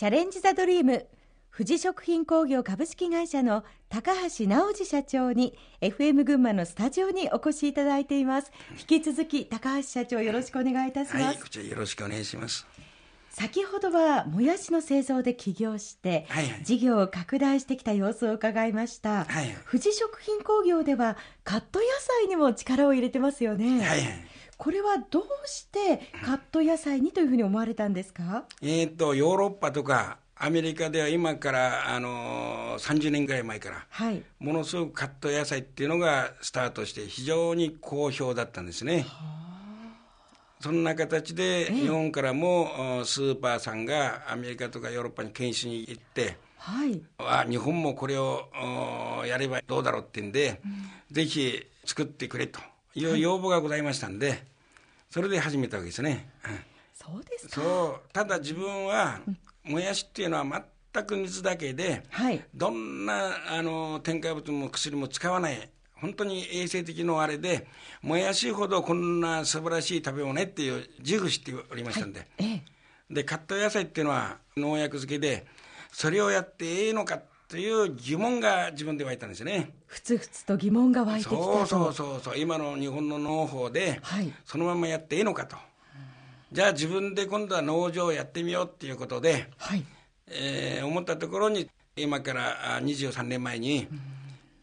チャレンジ・ザ・ドリーム。富士食品工業株式会社の高橋直司社長に FM 群馬のスタジオにお越しいただいています。引き続き高橋社長よろしくお願いいたします、はい、こちらよろしくお願いします。先ほどはもやしの製造で起業して、はいはい、事業を拡大してきた様子を伺いました、はいはい、富士食品工業ではカット野菜にも力を入れてますよね、はいはい、これはどうしてカット野菜にというふうに思われたんですか、えーと、ヨーロッパとかアメリカでは今からあの30年ぐらい前から、はい、ものすごくカット野菜っていうのがスタートして非常に好評だったんですね。はあ。そんな形で日本からもスーパーさんがアメリカとかヨーロッパに研修に行って、はい、あ日本もこれをやればどうだろうってんで、うん、ぜひ作ってくれという要望がございましたんで、はい、それで始めたわけですね。そうですそうただ自分はもやしっていうのは全く水だけで、はい、どんなあの添加物も薬も使わない本当に衛生的のあれで、もやしほどこんな素晴らしい食べ物ねっていう自負しておりましたんで、はい、で、カット野菜っていうのは農薬漬けで、それをやってええのかという疑問が自分で湧いたんですよね。ふつふつと疑問が湧いてきたそうそうそうそう、今の日本の農法で、はい、そのままやってええのかと。じゃあ自分で今度は農場をやってみようっていうことで、はい。えー、思ったところに、今から23年前に、うん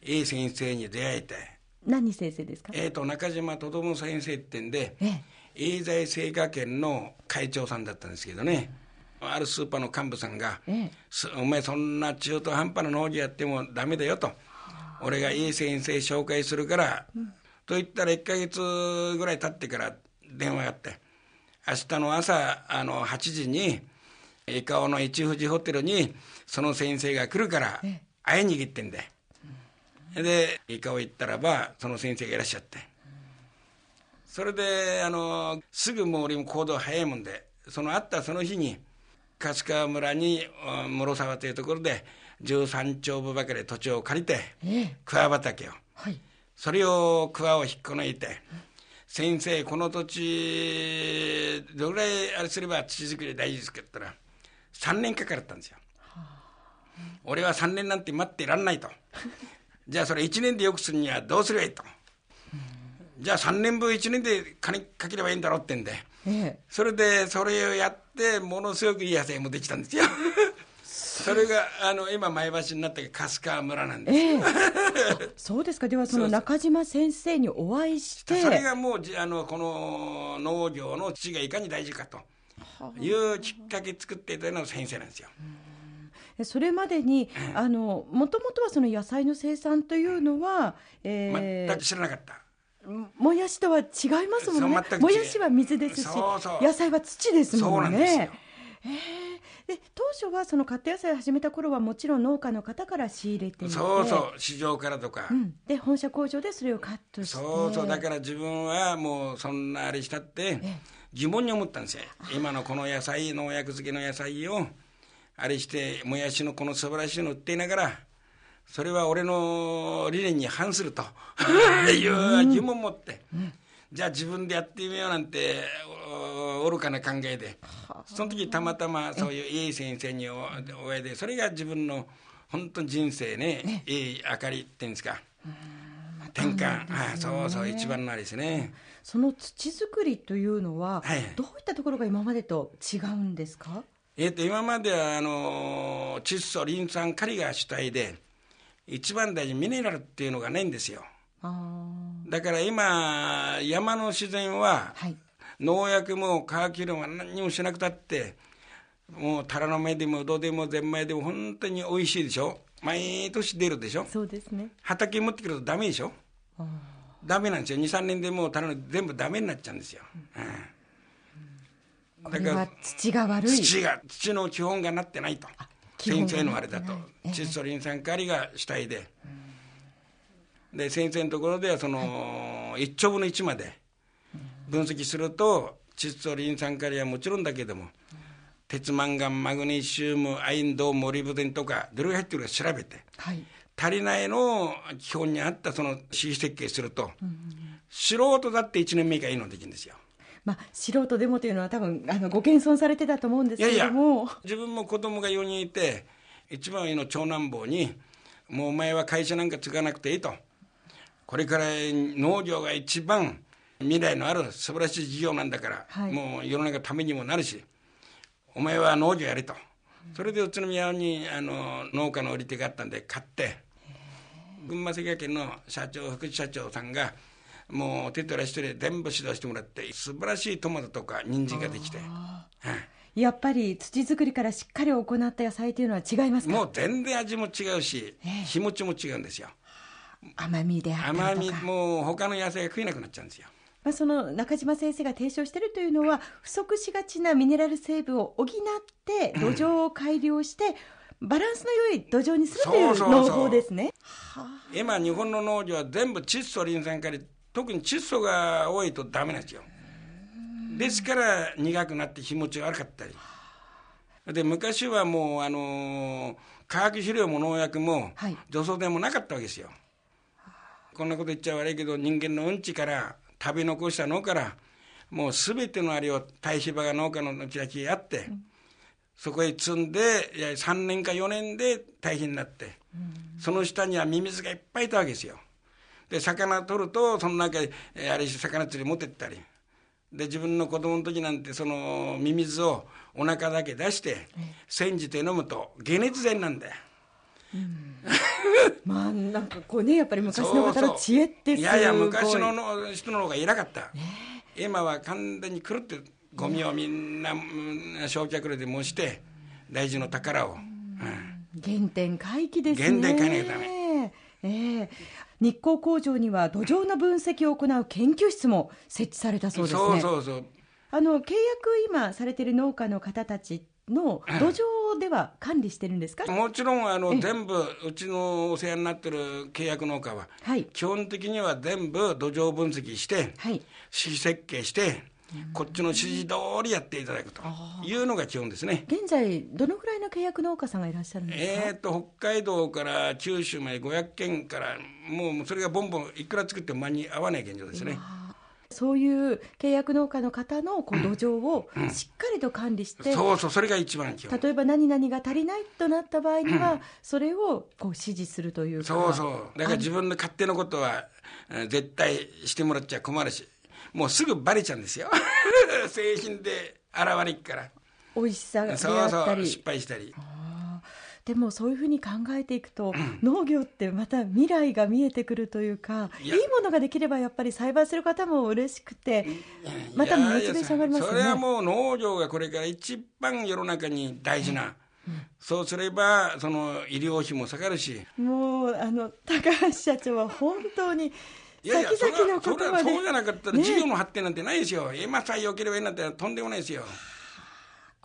A 先生に出会えて。何先生ですか？えっ、ー、と中島と先生ってんで、ええ、エイ製菓研の会長さんだったんですけどね、あるスーパーの幹部さんが、ええ、お前そんな中途半端な農業やってもダメだよと、俺が A 先生紹介するから、うん、と言ったら1か月ぐらい経ってから電話があって、明日の朝あの8時に、伊香尾の一富士ホテルにその先生が来るから会いに行ってんで。でイカを行ったらばその先生がいらっしゃって。それであのすぐもう俺も行動早いもんでそのあったその日に春日村に室沢というところで13丁分ばかり土地を借りて、桑畑を、はい、それを桑を引っこ抜いて、先生この土地どれぐらいあれすれば土作り大事ですかって言ったら3年かかったんですよ、はあ、俺は3年なんて待ってらんないと。じゃあそれ1年でよくするにはどうすればいいと。じゃあ3年分1年で金かければいいんだろうってんで、ええ、それでそれをやってものすごくいい野菜もできたんですよ。それがあの今前橋になった春日村なんです、ええ、そうですか。ではその中島先生にお会いして。それがもうあのこの農業の土がいかに大事かと。いうきっかけ作っていたのが先生なんですよ。うん。それまでにあのもともとはその野菜の生産というのは、えー、全く知らなかった。もやしとは違いますもんね。もやしは水ですし野菜は土ですもんね。えー、で当初はそのカット野菜を始めた頃はもちろん農家の方から仕入れてそうそう市場からとか、うん、で本社工場でそれをカットして。そうそうだから自分はもうそんなあれしたって疑問に思ったんですよ。今のこの野菜農薬漬けの野菜をあれしてもやしのこの素晴らしいの売っていながらそれは俺の理念に反すると。いう疑問を持って、じゃあ自分でやってみようなんて愚かな考えで。その時たまたまそういういい先生にお会いでそれが自分の本当に人生ねいい明かりっていうんですか。転換、ああそうそう一番のあれですね。その土作りというのは、はい、どういったところが今までと違うんですかえー、と今まではあの窒素リン酸カリが主体で一番大事ミネラルっていうのがないんですよ。だから今山の自然は、はい、農薬も化学肥料も何にもしなくたってもうタラの芽でもウドでもゼンマイでも本当に美味しいでしょ。毎年出るでしょ。そうですね。畑持ってくるとダメでしょ。ダメなんですよ。23年でもうタラの全部ダメになっちゃうんですよ、うん、うん。これは土が悪い。土が土の基本がなってないと先生のあれだと。窒素リン酸カリが主体で、で先生のところではその、1兆分の1まで分析すると窒素リン酸カリはもちろんだけども、鉄マンガンマグネシウムアインドモリブデンとかどれが入ってるか調べて、はい、足りないのを基本に合ったその C 設計すると、うん、素人だって1年目以下いいのできるんですよまあ、素人でもというのは多分あのご謙遜されてたと思うんですけれども。いやいや自分も子供が4人いて一番上の長男坊にもうお前は会社なんか継がなくていいと。これから農業が一番未来のある素晴らしい事業なんだから、はい、もう世の中のためにもなるしお前は農業やれと。それで宇都宮にあの農家の売り手があったんで買って。群馬赤家県の社長副社長さんがもう手取ら一人で全部指導してもらって素晴らしいトマトとか人参ができて、やっぱり土作りからしっかり行った野菜というのは違いますか？もう全然味も違うし、えー、日持ちも違うんですよ。甘みであったりとか。甘みもう他の野菜が食えなくなっちゃうんですよ。まあ、その中島先生が提唱しているというのは不足しがちなミネラル成分を補って土壌を改良して、バランスの良い土壌にするという。農法ですね。今日本の農業は全部窒素リン酸カリ特に窒素が多いとダメなんですよ。ですから苦くなって日持ちが悪かったり。で昔はもうあのー、化学肥料も農薬も、除草剤もなかったわけですよ。こんなこと言っちゃ悪いけど人間のうんちから食べ残したのからもう全てのあれを堆肥場が農家のうちだけあって、うん、そこへ積んでいや3年か4年で堆肥になって、うん、その下にはミミズがいっぱいいたわけですよで魚取るとその中であれ魚釣り持ってったり。で自分の子供の時なんてそのミミズをお腹だけ出して煎じて飲むと解熱剤なんだよ。うん、まあなんかこうねやっぱり昔の方の知恵ってい。やいや昔の人の方が偉かった、ね、今は完全に狂ってゴミをみんな焼却炉で燃して大事の宝を、うん、原点回帰ですね。原点回帰のためえ。ー、日光工場には土壌の分析を行う研究室も設置されたそうですね。そうそうそう。あの契約今されている農家の方たちの土壌では管理してるんですか？もちろんあの全部うちのお世話になってる契約農家は、はい、基本的には全部土壌分析して、はい、市設計してこっちの指示通りやっていただくというのが基本ですね。現在、どのぐらいの契約農家さんがいらっしゃるんですか、えーと、北海道から九州まで500件から、もうそれがボンボン、いくら作っても間に合わない現状ですね。そういう契約農家の方のこう土壌をしっかりと管理して、うんうん、そうそう、それが一番基本。例えば何々が足りないとなった場合には、それをこう指示するというか、そうそう、だから自分の勝手なことは絶対してもらっちゃ困るし、もうすぐバレちゃうんですよ。製品で現れっから。美味しさがそうそう失敗したり。でもそういうふうに考えていくと、うん、農業ってまた未来が見えてくるというかいいものができればやっぱり栽培する方も嬉しくてまたモチベーション上がりますね。それはもう農業がこれから一番世の中に大事な、うん、そうすればその医療費も下がるし。もうあの高橋社長は本当にいやいや先々のことまで。そうじゃなかったら事業の発展なんてないですよ、ね、今さえ良ければいいなんてとんでもないですよ。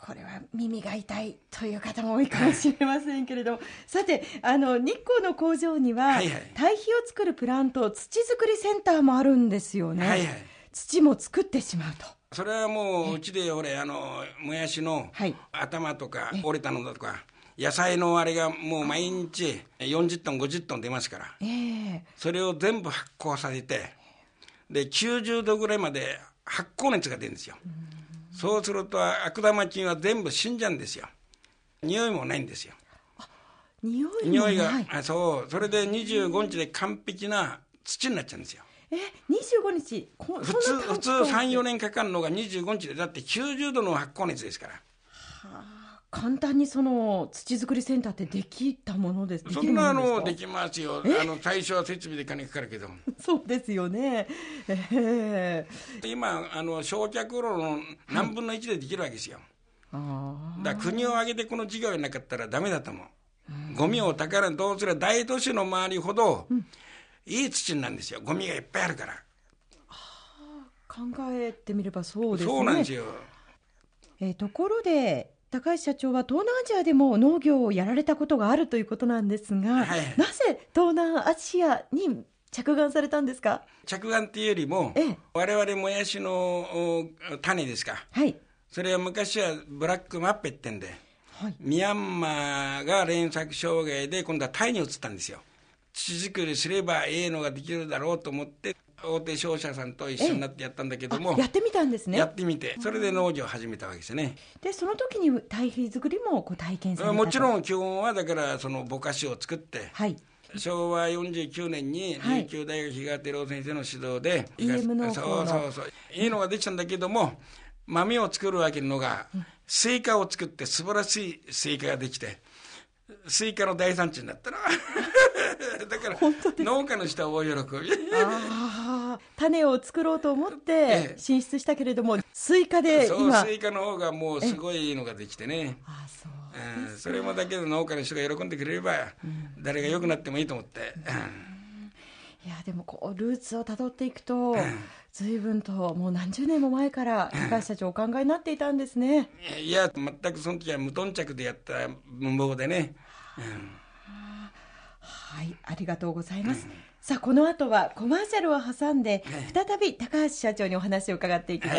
これは耳が痛いという方も多いかもしれませんけれども、さて、あの日光の工場には、はいはい、堆肥を作るプラント、土作りセンターもあるんですよね。はいはい、土も作ってしまうと。それはもううちで俺あのもやしの頭とか折れたのだとか野菜のあれがもう毎日40トン50トン出ますから、えー、それを全部発酵させてで90度ぐらいまで発酵熱が出るんですよ、うそうすると悪玉菌は全部死んじゃうんですよ。匂いもないんですよ。匂い匂いがあそう。それで25日で完璧な土になっちゃうんですよ。え25日普通普通34年かかるのが25日でだって90度の発酵熱ですから。はあ簡単にその土作りセンターってできたものですそんなのできますよ。あの最初は設備で金かかるけど そうですよね、えー、今あの焼却炉の何分の1でできるわけですよ、はい、だ国を挙げてこの事業やなかったらダメだと思う、うん、ゴミを宝にどうすれば大都市の周りほど、うん、いい土なんですよ。ゴミがいっぱいあるから。考えてみればそうですね。そうなんですよ。えー、ところで高橋社長は東南アジアでも農業をやられたことがあるということなんですが、はい、なぜ東南アジアに着眼されたんですか？着眼っていうよりも、ええ、我々もやしの種ですか、はい、それは昔はブラックマッペってんで、はい、ミャンマーが連作障害で今度はタイに移ったんですよ。土作りすればええのができるだろうと思って大手商社さんと一緒になってやったんだけどもやってみたんですね。やってみてそれで農業を始めたわけですね。でその時に堆肥作りもこう体験されたもちろん基本はだからそのぼかしを作って、はい、昭和49年に琉球大学比嘉照夫先生の指導で、はい、そうそうそういいのができたんだけども豆を作るわけのが、スイカを作って素晴らしいスイカができてスイカの大産地になったな だから農家の人は大喜び。種を作ろうと思って進出したけれども、スイカで今そうスイカの方がもうすごいのができてね。あそううん、それもだけど農家の人が喜んでくれれば、誰が良くなってもいいと思って、いやでもこうルーツをたどっていくと、随分ともう何十年も前から高橋社長お考えになっていたんですね。いや全くその時は無頓着でやった無謀でね、はいありがとうございます、さあこの後はコマーシャルを挟んで、再び高橋社長にお話を伺っていきます、